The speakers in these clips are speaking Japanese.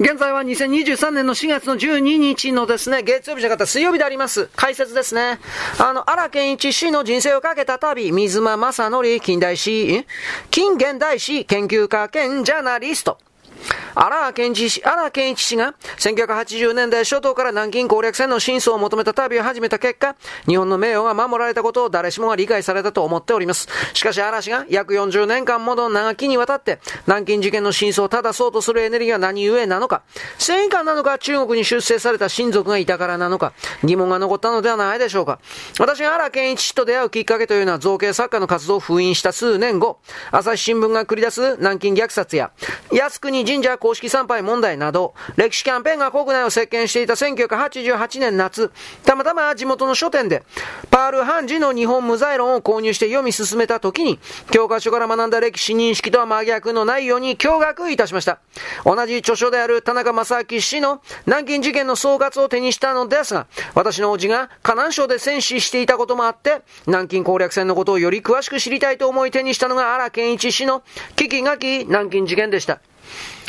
現在は2023年の4月の12日のですね、月曜日じゃなかった水曜日であります。解説ですね。あの、荒健一氏の人生をかけた旅、水間正則近代史、近現代史研究家兼ジャーナリスト。荒健一氏、荒健一氏が1980年代初頭から南京攻略戦の真相を求めた旅を始めた結果、日本の名誉が守られたことを誰しもが理解されたと思っております。しかし嵐が約40年間もの長きにわたって南京事件の真相を正そうとするエネルギーは何故なのか、戦艦なのか中国に出世された親族がいたからなのか、疑問が残ったのではないでしょうか。私が荒健一氏と出会うきっかけというのは造形作家の活動を封印した数年後、朝日新聞が繰り出す南京虐殺や、靖国神社公式参拝問題など、歴史キャンペーンが国内を席巻していた1988年夏、たまたま地元の書店で、パール・ハンジの日本無罪論を購入して読み進めた時に、教科書から学んだ歴史認識とは真逆の内容に驚愕いたしました。同じ著書である田中正明氏の南京事件の総括を手にしたのですが、私の叔父が河南省で戦死していたこともあって、南京攻略戦のことをより詳しく知りたいと思い手にしたのが荒健一氏の危機がき南京事件でした。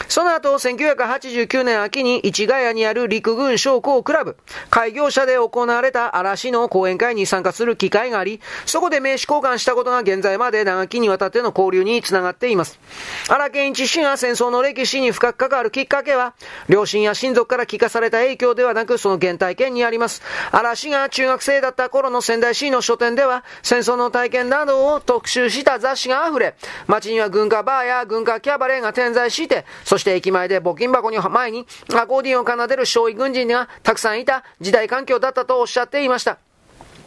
その後、1989年秋に市ヶ谷にある陸軍将校クラブ、開業者で行われた嵐の講演会に参加する機会があり、そこで名刺交換したことが現在まで長きにわたっての交流につながっています。荒健一氏が戦争の歴史に深く関わるきっかけは、両親や親族から聞かされた影響ではなく、その原体験にあります。嵐が中学生だった頃の仙台市の書店では、戦争の体験などを特集した雑誌が溢れ、街には軍歌バーや軍歌キャバレーが点在して、そして駅前で募金箱に前にアコーディオンを奏でる少尉軍人がたくさんいた時代環境だったとおっしゃっていました。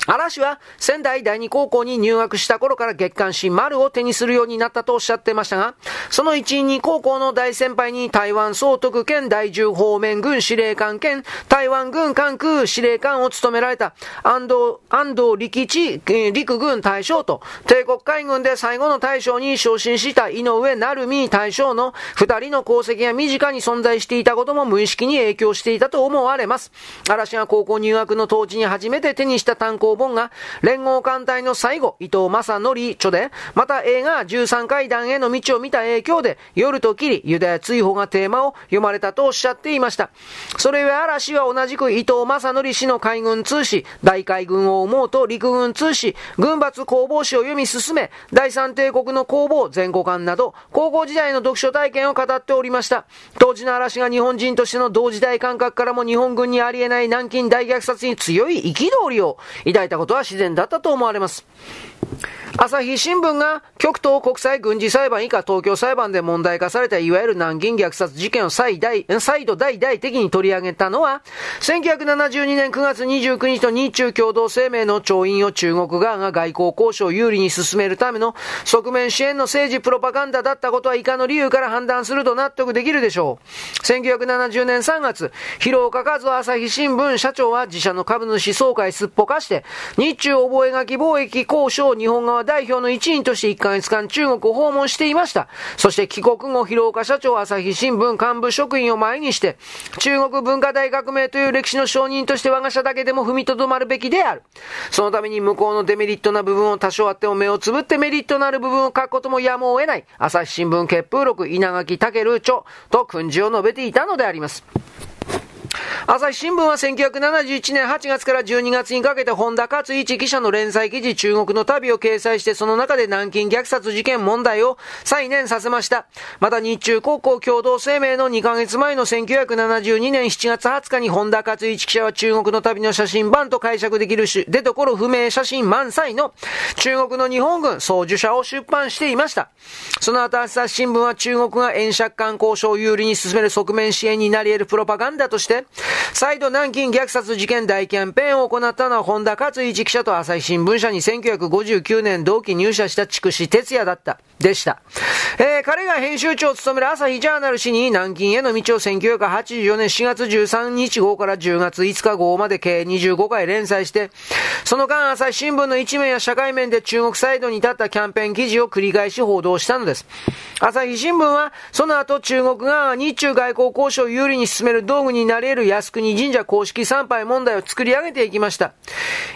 嵐は仙台第二高校に入学した頃から月刊誌丸を手にするようになったとおっしゃってましたが、その一員に高校の大先輩に台湾総督兼第10方面軍司令官兼台湾軍関空司令官を務められた安藤、安藤力地陸軍大将と帝国海軍で最後の大将に昇進した井上成美大将の二人の功績が身近に存在していたことも無意識に影響していたと思われます。嵐が高校入学の当時に初めて手にした単行本が、連合艦隊の最後、伊藤正則著で、また映画13階段への道を見た影響で、夜と霧、ユダヤ追放がテーマを読まれたとおっしゃっていました。それゆえ嵐は同じく伊藤正則氏の海軍通史、大海軍を思うと陸軍通史、軍閥工房史を読み進め、第三帝国の工房全古館など、高校時代の読書体験を語っておりました。当時の嵐が日本人としての同時代感覚からも日本軍にありえない南京大虐殺に強い憤りを抱いたことは自然だったと思われます。朝日新聞が極東国際軍事裁判以下東京裁判で問題化されたいわゆる南京虐殺事件を再大、再度大々的に取り上げたのは、1972年9月29日と日中共同声明の調印を中国側が外交交渉を有利に進めるための側面支援の政治プロパガンダだったことは以下の理由から判断すると納得できるでしょう。1970年3月、広岡和夫朝日新聞社長は自社の株主総会すっぽかして、日中覚書貿易交渉日本側代表の一員として1ヶ月間中国を訪問していました。そして帰国後、広岡社長朝日新聞幹部職員を前にして、中国文化大革命という歴史の承認として我が社だけでも踏みとどまるべきである。そのために向こうのデメリットな部分を多少あっても目をつぶってメリットのある部分を書くこともやむを得ない。朝日新聞結風録稲垣武著と訓示を述べていたのであります。朝日新聞は1971年8月から12月にかけて本田勝一記者の連載記事中国の旅を掲載してその中で南京虐殺事件問題を再燃させました。また日中高校共同声明の2ヶ月前の1972年7月20日に本田勝一記者は中国の旅の写真版と解釈できるし出所不明写真満載の中国の日本軍総受者を出版していました。その後朝日新聞は中国が円借款交渉を有利に進める側面支援になり得るプロパガンダとして、再度南京虐殺事件大キャンペーンを行ったのは本田勝一記者と朝日新聞社に1959年同期入社した筑紫哲也だった。でした。え、彼が編集長を務める朝日ジャーナル誌に南京への道を1984年4月13日号から10月5日号まで計25回連載して、その間朝日新聞の一面や社会面で中国サイドに立ったキャンペーン記事を繰り返し報道したのです。朝日新聞は、その後中国が日中外交交渉を有利に進める道具になり得る靖国神社公式参拝問題を作り上げていきました。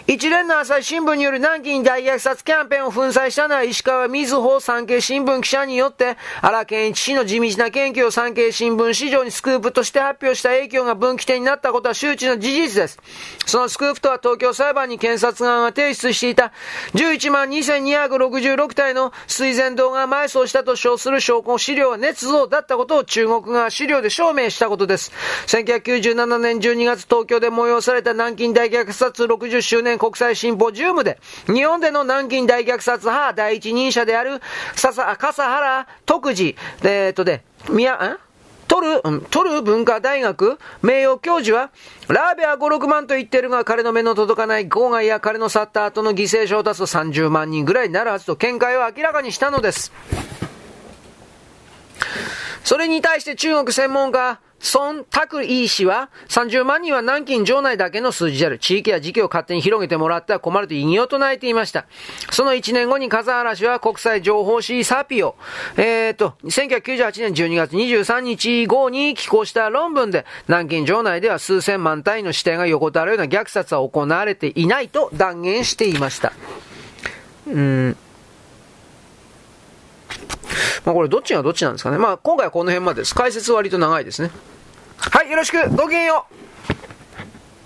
一連の朝日新聞による南京大虐殺キャンペーンを粉砕したのは石川瑞穂産経新聞記者によって、荒健一氏の地道な研究を産経新聞市場にスクープとして発表した影響が分岐点になったことは周知の事実です。そのスクープとは東京裁判に検察側が提出していた11万2266体の水前動画埋葬したと称する証拠資料は捏造だったことを中国側資料で証明したことです。1997年12月東京で催された南京大虐殺60周年国際シンポジウムで、日本での南京大虐殺派第一人者である笹原徳次、えー、っとで、宮、んトル、トル文化大学。名誉教授は、ラーベは5、6万と言ってるが、彼の目の届かない郊外や彼の去った後の犠牲者を出すと30万人ぐらいになるはずと見解を明らかにしたのです。それに対して中国専門家、孫拓イ氏は、30万人は南京城内だけの数字である。地域や時期を勝手に広げてもらっては困ると異議を唱えていました。その1年後に笠原氏は国際情報誌サピオ、えー、と、1998年12月23日後に寄稿した論文で、南京城内では数千万単位の指定が横たわるような虐殺は行われていないと断言していました。うんまあこれどっちがどっちなんですかね。まあ今回はこの辺までです。解説割と長いですね。はい、よろしく、ごきげんよう。